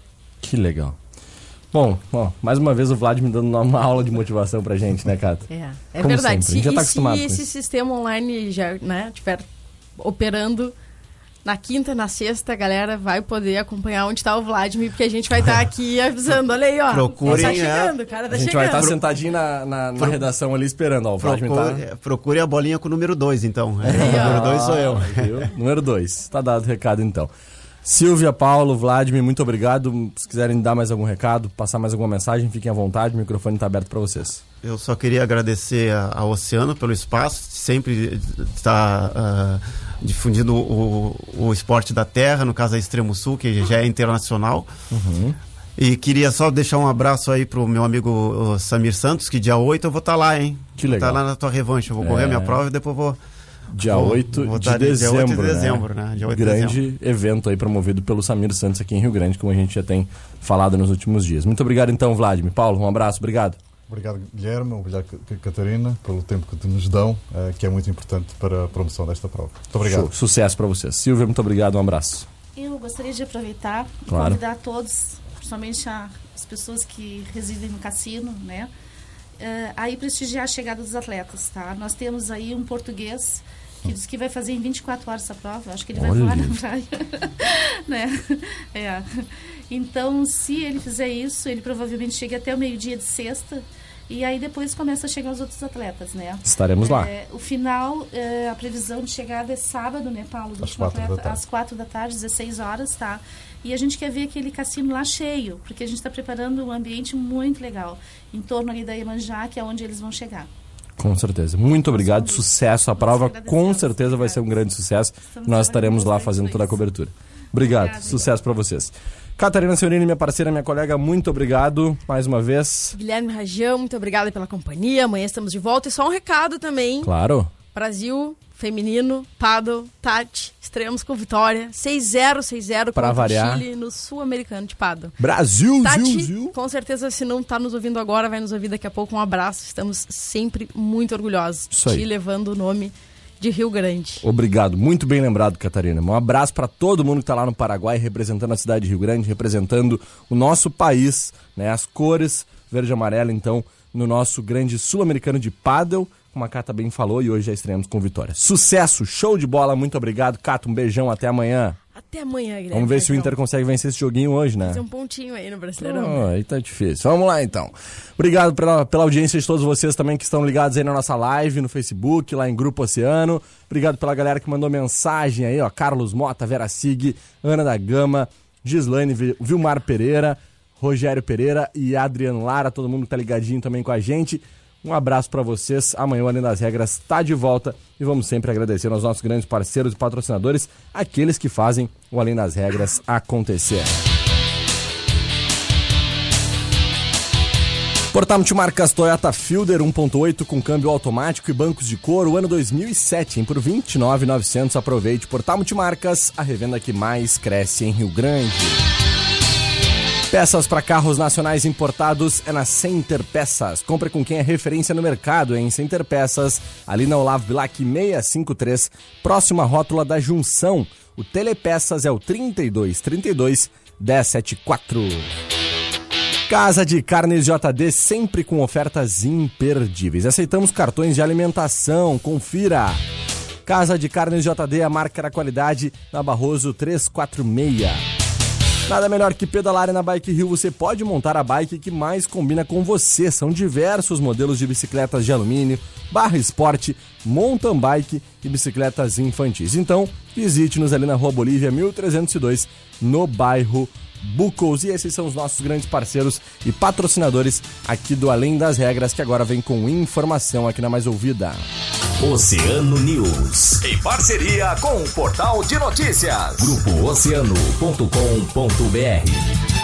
Speaker 1: Que legal. Bom, ó, mais uma vez o Vlad me dando uma, aula de motivação pra gente, né, Cata?
Speaker 2: É, é
Speaker 1: Como
Speaker 2: verdade.
Speaker 1: sempre, a gente já tá acostumado
Speaker 2: se esse
Speaker 1: isso.
Speaker 2: sistema online já né, tiver operando na quinta, na sexta, a galera vai poder acompanhar onde está o Vladimir, porque a gente vai estar aqui avisando. Olha aí, ó.
Speaker 3: Procurem,
Speaker 2: Tá
Speaker 3: é.
Speaker 2: chegando, cara tá
Speaker 1: A gente
Speaker 2: chegando.
Speaker 1: vai estar sentadinho na, na, na redação ali esperando. Ó, o Vladimir tá...
Speaker 3: Procure, procure a bolinha com o número 2, então. É, o número 2 sou eu.
Speaker 1: Viu? Número 2. Tá dado o recado então. Silvia, Paulo, Vladimir, muito obrigado. Se quiserem dar mais algum recado, passar mais alguma mensagem, fiquem à vontade. O microfone está aberto para vocês.
Speaker 3: Eu só queria agradecer ao Oceano pelo espaço, sempre está ah, difundindo o, o esporte da terra, no caso a Extremo Sul, que já é internacional. E queria só deixar um abraço aí pro meu amigo Samir Santos, que dia 8 eu vou estar lá, hein?
Speaker 1: Que legal.
Speaker 3: Tá lá na tua revanche. Eu vou correr
Speaker 1: É.
Speaker 3: a minha prova e depois vou.
Speaker 1: Dia
Speaker 3: Vou-
Speaker 1: 8
Speaker 3: vou
Speaker 1: de
Speaker 3: dar dia
Speaker 1: dezembro.
Speaker 3: 8 de dezembro, né? Dia 8 de
Speaker 1: Grande evento aí promovido pelo Samir Santos aqui em Rio Grande, como a gente já tem falado nos últimos dias. Muito obrigado então, Vladimir. Paulo, um abraço, obrigado.
Speaker 8: Obrigado, Guilherme. Obrigado, Catarina, pelo tempo que nos dão, eh, que é muito importante para a promoção desta prova. Muito obrigado.
Speaker 1: Show. Sucesso para vocês. Silvia, muito obrigado, um abraço.
Speaker 7: Eu gostaria de aproveitar e
Speaker 1: Claro.
Speaker 7: convidar todos, principalmente a- as pessoas que residem no cassino, né? eh, a ir prestigiar a chegada dos atletas, tá? Nós temos aí um português que diz que vai fazer em 24 horas essa prova. Eu acho que ele vai
Speaker 1: Olha.
Speaker 7: voar na praia. né? É. Então, se ele fizer isso, ele provavelmente chega até o meio-dia de sexta. E aí depois começa a chegar os outros atletas, né?
Speaker 1: Estaremos lá.
Speaker 7: É, o final, é, a previsão de chegada é sábado, né, Paulo? Do
Speaker 8: Às quatro da
Speaker 7: atleta,
Speaker 8: tarde.
Speaker 7: às quatro da tarde, 16 horas, tá? E a gente quer ver aquele cassino lá cheio, porque a gente está preparando um ambiente muito legal, em torno ali da Iemanjá, que é onde eles vão chegar.
Speaker 1: Com certeza. Muito obrigado, sucesso. A prova com certeza vai ser um grande sucesso. Nós estaremos lá fazendo
Speaker 7: bastante
Speaker 1: toda a cobertura. Obrigado, sucesso para vocês. Catarina Senhorini, minha parceira, minha colega, muito obrigado mais uma vez.
Speaker 2: Guilherme Rajão, muito obrigada pela companhia. Amanhã estamos de volta. E só um recado também.
Speaker 1: Claro.
Speaker 2: Brasil, feminino, paddle, Tati, estreamos com vitória. 6-0, 6-0
Speaker 1: Pra
Speaker 2: contra
Speaker 1: variar.
Speaker 2: o Chile no Sul-Americano de paddle.
Speaker 1: Brasil,
Speaker 2: Tati,
Speaker 1: Zil, Zil.
Speaker 2: com certeza, se não tá nos ouvindo agora, vai nos ouvir daqui a pouco. Um abraço. Estamos sempre muito orgulhosos
Speaker 1: Isso aí.
Speaker 2: de ti levando o nome de Rio Grande.
Speaker 1: Obrigado, muito bem lembrado, Catarina. Um abraço para todo mundo que está lá no Paraguai, representando a cidade de Rio Grande, representando o nosso país, né? As cores verde e amarelo, então, no nosso grande sul-americano de pádel, como a Cata bem falou, e hoje já estreamos com vitória. Sucesso, show de bola, muito obrigado, Cata, um beijão, até amanhã.
Speaker 2: Até amanhã, Guilherme.
Speaker 1: Vamos ver se o
Speaker 2: Rajão.
Speaker 1: Inter consegue vencer esse joguinho hoje, né?
Speaker 2: Fazer um pontinho aí no Brasileirão.
Speaker 1: Oh, aí tá difícil. Vamos lá então. Obrigado pela, pela audiência de todos vocês também que estão ligados aí na nossa live, no Facebook, lá em Grupo Oceano. Obrigado pela galera que mandou mensagem aí, ó. Carlos Mota, Vera Sig, Ana da Gama, Gislaine Vi- Vilmar Pereira, Rogério Pereira e Adriano Lara, todo mundo que tá ligadinho também com a gente. Um abraço pra vocês. Amanhã o Além das Regras tá de volta e vamos sempre agradecer aos nossos grandes parceiros e patrocinadores, aqueles que fazem o Além das Regras acontecer. Portal Multimarcas Toyota Fielder 1.8 com câmbio automático e bancos de couro, ano 2007, hein, por R$ 29.900. Aproveite. Portal Multimarcas, a revenda que mais cresce em Rio Grande. Peças para carros nacionais importados é na Center Peças. Compre com quem é referência no mercado em Center Peças, ali na Olavo Bilac 653, próxima rótula da Junção. O Telepeças é o 3232 1074. Casa de Carnes JD sempre com ofertas imperdíveis. Aceitamos cartões de alimentação. Confira. Casa de Carnes JD, a marca da qualidade na Barroso 346. Nada melhor que pedalar na Bike Rio, você pode montar a bike que mais combina com você. São diversos modelos de bicicletas de alumínio, barra esporte, mountain bike e bicicletas infantis. Então, visite-nos ali na Rua Bolívia 1302, no bairro Bucos. E esses são os nossos grandes parceiros e patrocinadores aqui do Além das Regras, que agora vem com informação aqui na Mais Ouvida.
Speaker 4: Oceano News. Em parceria com o Portal de Notícias. Grupo Oceano.com.br.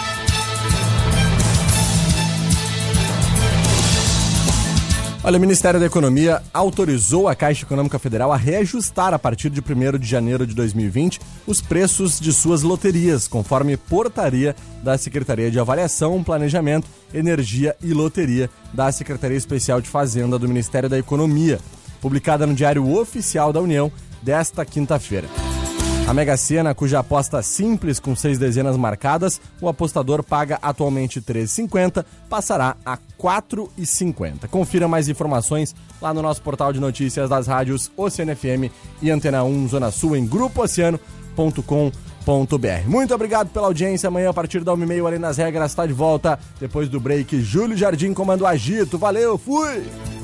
Speaker 1: Olha, o Ministério da Economia autorizou a Caixa Econômica Federal a reajustar a partir de 1 de janeiro de 2020 os preços de suas loterias, conforme portaria da Secretaria de Avaliação, Planejamento, Energia e Loteria da Secretaria Especial de Fazenda do Ministério da Economia, publicada no Diário Oficial da União desta quinta-feira. A Mega Sena, cuja aposta simples com seis dezenas marcadas, o apostador paga atualmente R$ 3,50, passará a R$ 4,50. Confira mais informações lá no nosso portal de notícias das rádios Oceano FM e Antena 1 Zona Sul em grupooceano.com.br. Muito obrigado pela audiência. Amanhã, a partir da 1h30, Além nas Regras, está de volta. Depois do break, Júlio Jardim comando agito. Valeu, fui!